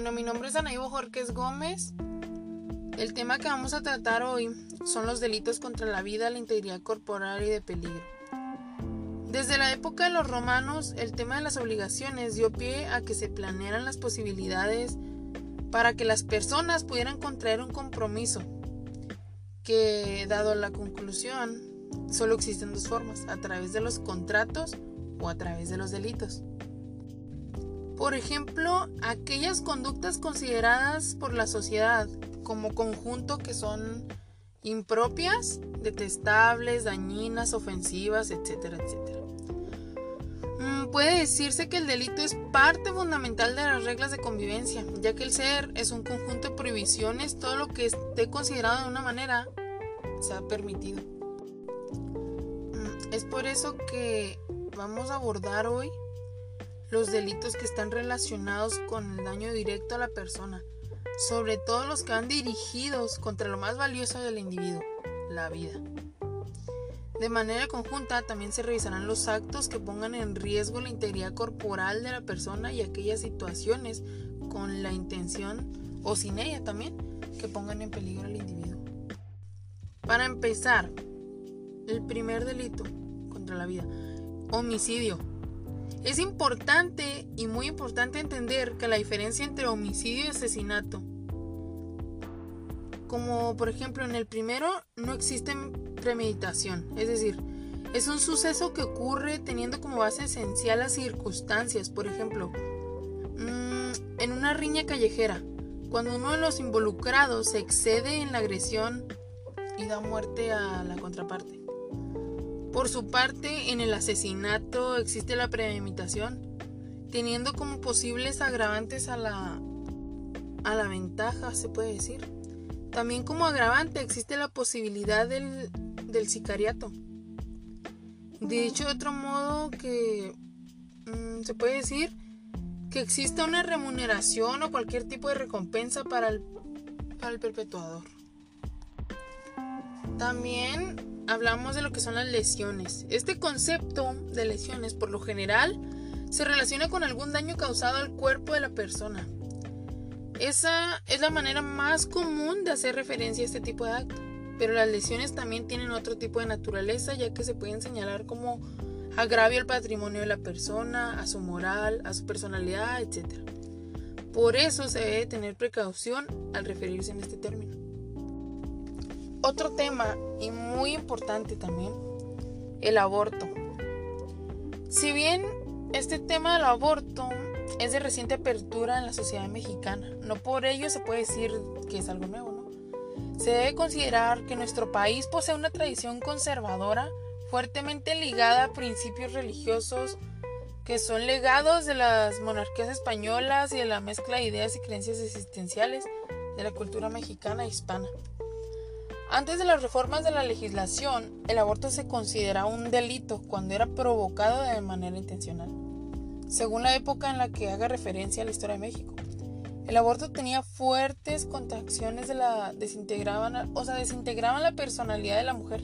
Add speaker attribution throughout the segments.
Speaker 1: Bueno, mi nombre es Anaibo Jorques Gómez. El tema que vamos a tratar hoy son los delitos contra la vida, la integridad corporal y de peligro. Desde la época de los romanos, el tema de las obligaciones dio pie a que se planearan las posibilidades para que las personas pudieran contraer un compromiso, que dado la conclusión, solo existen dos formas, a través de los contratos o a través de los delitos. Por ejemplo, aquellas conductas consideradas por la sociedad como conjunto que son impropias, detestables, dañinas, ofensivas, etcétera, etcétera. Mm, puede decirse que el delito es parte fundamental de las reglas de convivencia, ya que el ser es un conjunto de prohibiciones, todo lo que esté considerado de una manera se ha permitido. Mm, es por eso que vamos a abordar hoy los delitos que están relacionados con el daño directo a la persona, sobre todo los que van dirigidos contra lo más valioso del individuo, la vida. De manera conjunta también se revisarán los actos que pongan en riesgo la integridad corporal de la persona y aquellas situaciones con la intención o sin ella también que pongan en peligro al individuo. Para empezar, el primer delito contra la vida, homicidio. Es importante y muy importante entender que la diferencia entre homicidio y asesinato, como por ejemplo en el primero no existe premeditación, es decir, es un suceso que ocurre teniendo como base esencial las circunstancias, por ejemplo, mm, en una riña callejera, cuando uno de los involucrados se excede en la agresión y da muerte a la contraparte. Por su parte, en el asesinato existe la premeditación, teniendo como posibles agravantes a la, a la ventaja, se puede decir. También como agravante existe la posibilidad del, del sicariato. De hecho, de otro modo que mm, se puede decir que existe una remuneración o cualquier tipo de recompensa para el, para el perpetuador. También hablamos de lo que son las lesiones. Este concepto de lesiones por lo general se relaciona con algún daño causado al cuerpo de la persona. Esa es la manera más común de hacer referencia a este tipo de acto, pero las lesiones también tienen otro tipo de naturaleza ya que se pueden señalar como agravio al patrimonio de la persona, a su moral, a su personalidad, etc. Por eso se debe tener precaución al referirse en este término. Otro tema y muy importante también, el aborto. Si bien este tema del aborto es de reciente apertura en la sociedad mexicana, no por ello se puede decir que es algo nuevo, ¿no? Se debe considerar que nuestro país posee una tradición conservadora fuertemente ligada a principios religiosos que son legados de las monarquías españolas y de la mezcla de ideas y creencias existenciales de la cultura mexicana e hispana. Antes de las reformas de la legislación, el aborto se consideraba un delito cuando era provocado de manera intencional, según la época en la que haga referencia a la historia de México. El aborto tenía fuertes contracciones de la desintegraban, o sea, desintegraban la personalidad de la mujer.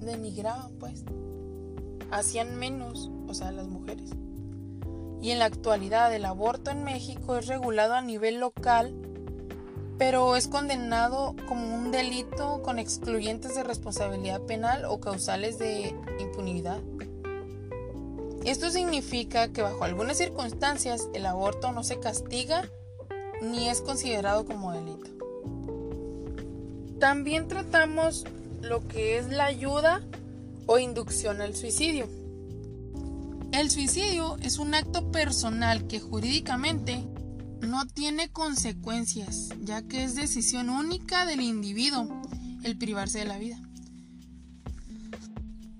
Speaker 1: Denigraban, pues. Hacían menos, o sea, las mujeres. Y en la actualidad el aborto en México es regulado a nivel local pero es condenado como un delito con excluyentes de responsabilidad penal o causales de impunidad. Esto significa que bajo algunas circunstancias el aborto no se castiga ni es considerado como delito. También tratamos lo que es la ayuda o inducción al suicidio. El suicidio es un acto personal que jurídicamente no tiene consecuencias, ya que es decisión única del individuo el privarse de la vida.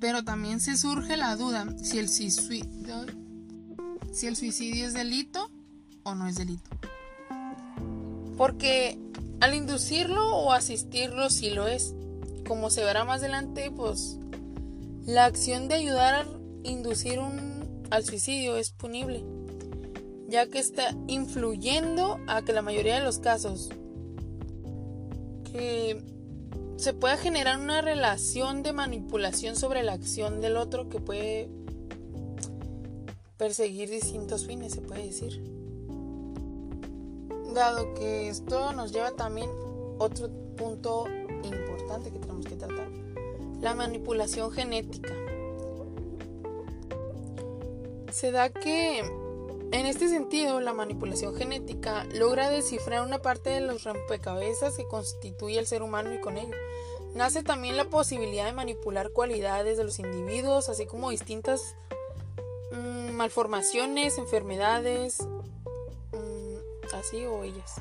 Speaker 1: Pero también se surge la duda si el suicidio, es delito o no es delito. Porque al inducirlo o asistirlo sí lo es. Como se verá más adelante, pues la acción de ayudar a inducir un, al suicidio es punible ya que está influyendo a que la mayoría de los casos que se pueda generar una relación de manipulación sobre la acción del otro que puede perseguir distintos fines, se puede decir. Dado que esto nos lleva también otro punto importante que tenemos que tratar, la manipulación genética. Se da que en este sentido, la manipulación genética logra descifrar una parte de los rompecabezas que constituye el ser humano y con ello nace también la posibilidad de manipular cualidades de los individuos, así como distintas mm, malformaciones, enfermedades, mm, así o ellas.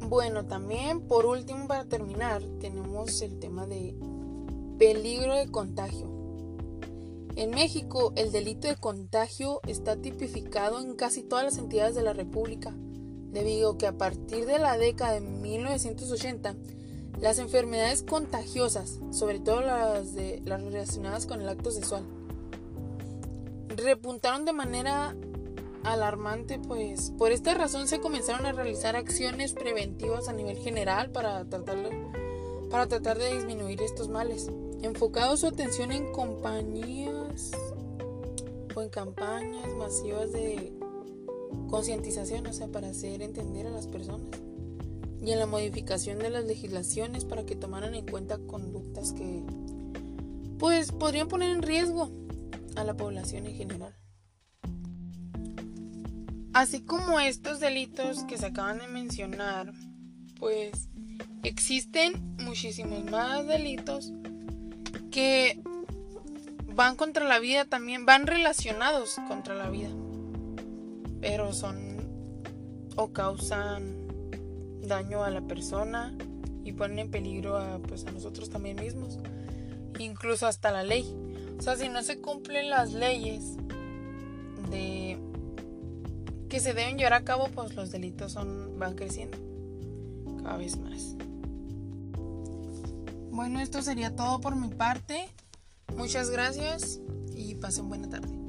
Speaker 1: Bueno, también por último para terminar tenemos el tema de peligro de contagio. En México, el delito de contagio está tipificado en casi todas las entidades de la República, debido a que a partir de la década de 1980, las enfermedades contagiosas, sobre todo las, de, las relacionadas con el acto sexual, repuntaron de manera alarmante, pues por esta razón se comenzaron a realizar acciones preventivas a nivel general para para tratar de disminuir estos males enfocado su atención en compañías o en campañas masivas de concientización, o sea, para hacer entender a las personas y en la modificación de las legislaciones para que tomaran en cuenta conductas que pues podrían poner en riesgo a la población en general. Así como estos delitos que se acaban de mencionar, pues existen muchísimos más delitos que van contra la vida también, van relacionados contra la vida, pero son o causan daño a la persona y ponen en peligro a, pues, a nosotros también mismos, incluso hasta la ley. O sea, si no se cumplen las leyes de que se deben llevar a cabo, pues los delitos son, van creciendo cada vez más. Bueno, esto sería todo por mi parte. Muchas gracias y pasen buena tarde.